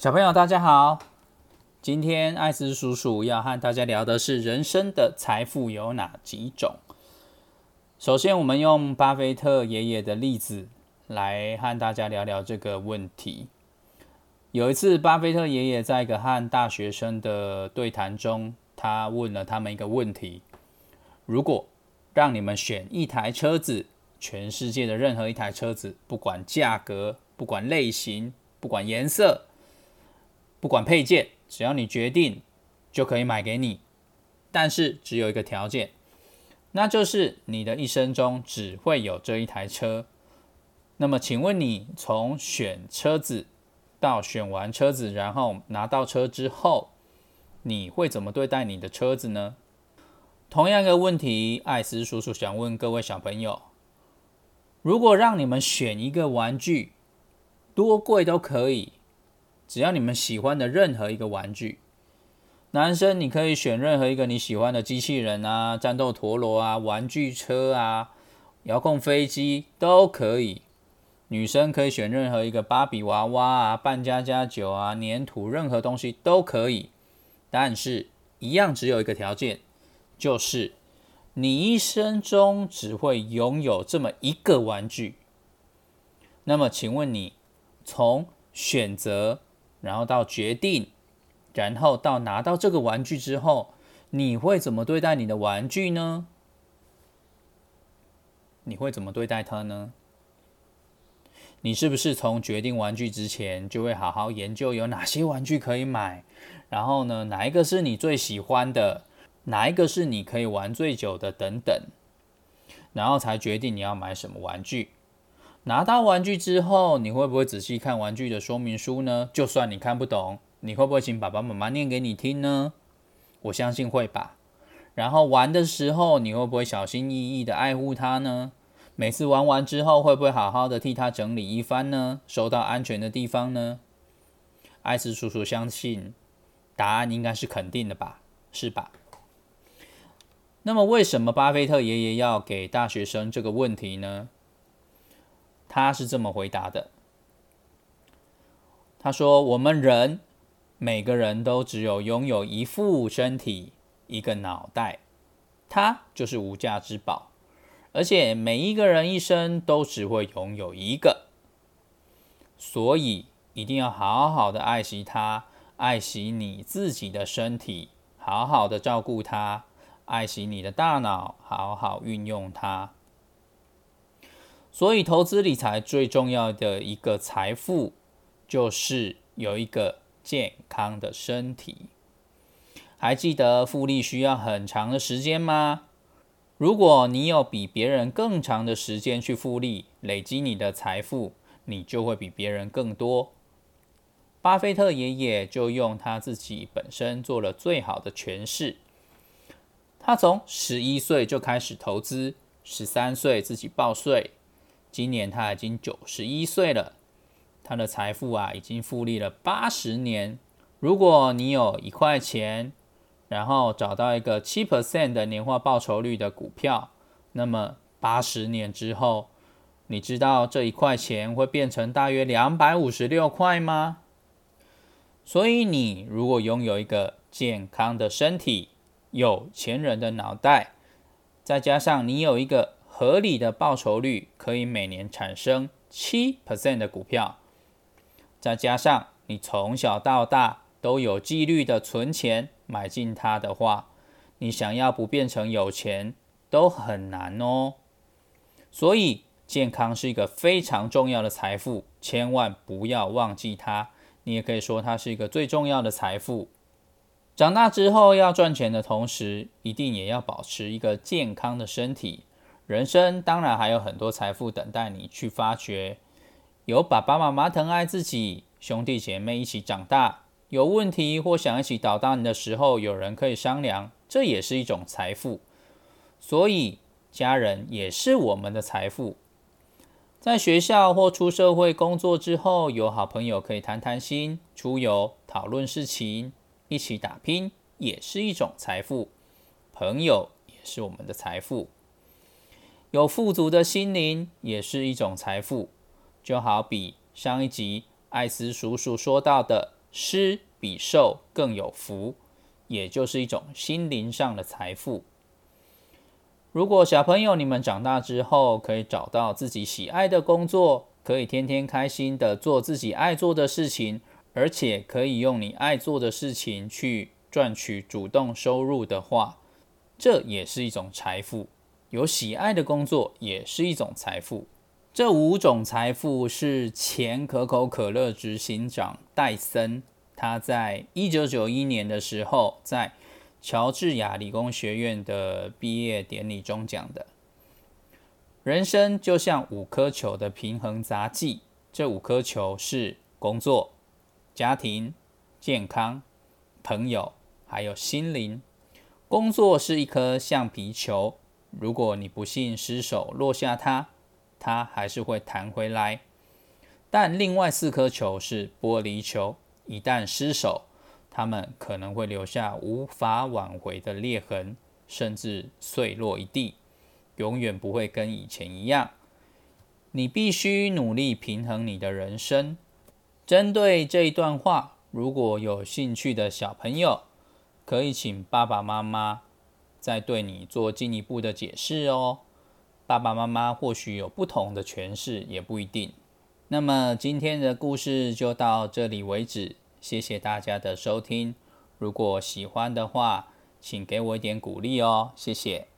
小朋友，大家好！今天艾斯叔叔要和大家聊的是人生的财富有哪几种。首先，我们用巴菲特爷爷的例子来和大家聊聊这个问题。有一次，巴菲特爷爷在一个和大学生的对谈中，他问了他们一个问题：如果让你们选一台车子，全世界的任何一台车子，不管价格、不管类型、不管颜色。不管配件，只要你决定，就可以买给你。但是只有一个条件，那就是你的一生中只会有这一台车。那么，请问你从选车子到选完车子，然后拿到车之后，你会怎么对待你的车子呢？同样一个问题，艾斯叔叔想问各位小朋友：如果让你们选一个玩具，多贵都可以。只要你们喜欢的任何一个玩具，男生你可以选任何一个你喜欢的机器人啊、战斗陀螺啊、玩具车啊、遥控飞机都可以；女生可以选任何一个芭比娃娃啊、扮家家酒啊、粘土，任何东西都可以。但是，一样只有一个条件，就是你一生中只会拥有这么一个玩具。那么，请问你从选择？然后到决定，然后到拿到这个玩具之后，你会怎么对待你的玩具呢？你会怎么对待它呢？你是不是从决定玩具之前就会好好研究有哪些玩具可以买？然后呢，哪一个是你最喜欢的？哪一个是你可以玩最久的？等等，然后才决定你要买什么玩具。拿到玩具之后，你会不会仔细看玩具的说明书呢？就算你看不懂，你会不会请爸爸妈妈念给你听呢？我相信会吧。然后玩的时候，你会不会小心翼翼的爱护它呢？每次玩完之后，会不会好好的替它整理一番呢？收到安全的地方呢？艾斯叔叔相信答案应该是肯定的吧，是吧？那么为什么巴菲特爷爷要给大学生这个问题呢？他是这么回答的：“他说，我们人每个人都只有拥有一副身体，一个脑袋，它就是无价之宝。而且每一个人一生都只会拥有一个，所以一定要好好的爱惜它，爱惜你自己的身体，好好的照顾它，爱惜你的大脑，好好运用它。”所以，投资理财最重要的一个财富，就是有一个健康的身体。还记得复利需要很长的时间吗？如果你有比别人更长的时间去复利，累积你的财富，你就会比别人更多。巴菲特爷爷就用他自己本身做了最好的诠释。他从十一岁就开始投资，十三岁自己报税。今年他已经九十一岁了，他的财富啊已经复利了八十年。如果你有一块钱，然后找到一个七 percent 的年化报酬率的股票，那么八十年之后，你知道这一块钱会变成大约两百五十六块吗？所以你如果拥有一个健康的身体、有钱人的脑袋，再加上你有一个。合理的报酬率可以每年产生七 percent 的股票，再加上你从小到大都有纪律的存钱买进它的话，你想要不变成有钱都很难哦。所以健康是一个非常重要的财富，千万不要忘记它。你也可以说它是一个最重要的财富。长大之后要赚钱的同时，一定也要保持一个健康的身体。人生当然还有很多财富等待你去发掘，有爸爸妈妈疼爱自己，兄弟姐妹一起长大，有问题或想一起捣蛋的时候，有人可以商量，这也是一种财富。所以家人也是我们的财富。在学校或出社会工作之后，有好朋友可以谈谈心、出游、讨论事情，一起打拼，也是一种财富。朋友也是我们的财富。有富足的心灵也是一种财富，就好比上一集艾斯叔叔说到的，施比受更有福，也就是一种心灵上的财富。如果小朋友你们长大之后可以找到自己喜爱的工作，可以天天开心的做自己爱做的事情，而且可以用你爱做的事情去赚取主动收入的话，这也是一种财富。有喜爱的工作也是一种财富。这五种财富是前可口可乐执行长戴森他在一九九一年的时候在乔治亚理工学院的毕业典礼中讲的。人生就像五颗球的平衡杂技，这五颗球是工作、家庭、健康、朋友，还有心灵。工作是一颗橡皮球，如果你不幸失手落下它。它还是会弹回来，但另外四颗球是玻璃球，一旦失手，它们可能会留下无法挽回的裂痕，甚至碎落一地，永远不会跟以前一样。你必须努力平衡你的人生。针对这一段话，如果有兴趣的小朋友，可以请爸爸妈妈再对你做进一步的解释哦。爸爸妈妈或许有不同的诠释，也不一定。那么今天的故事就到这里为止，谢谢大家的收听。如果喜欢的话，请给我一点鼓励哦，谢谢。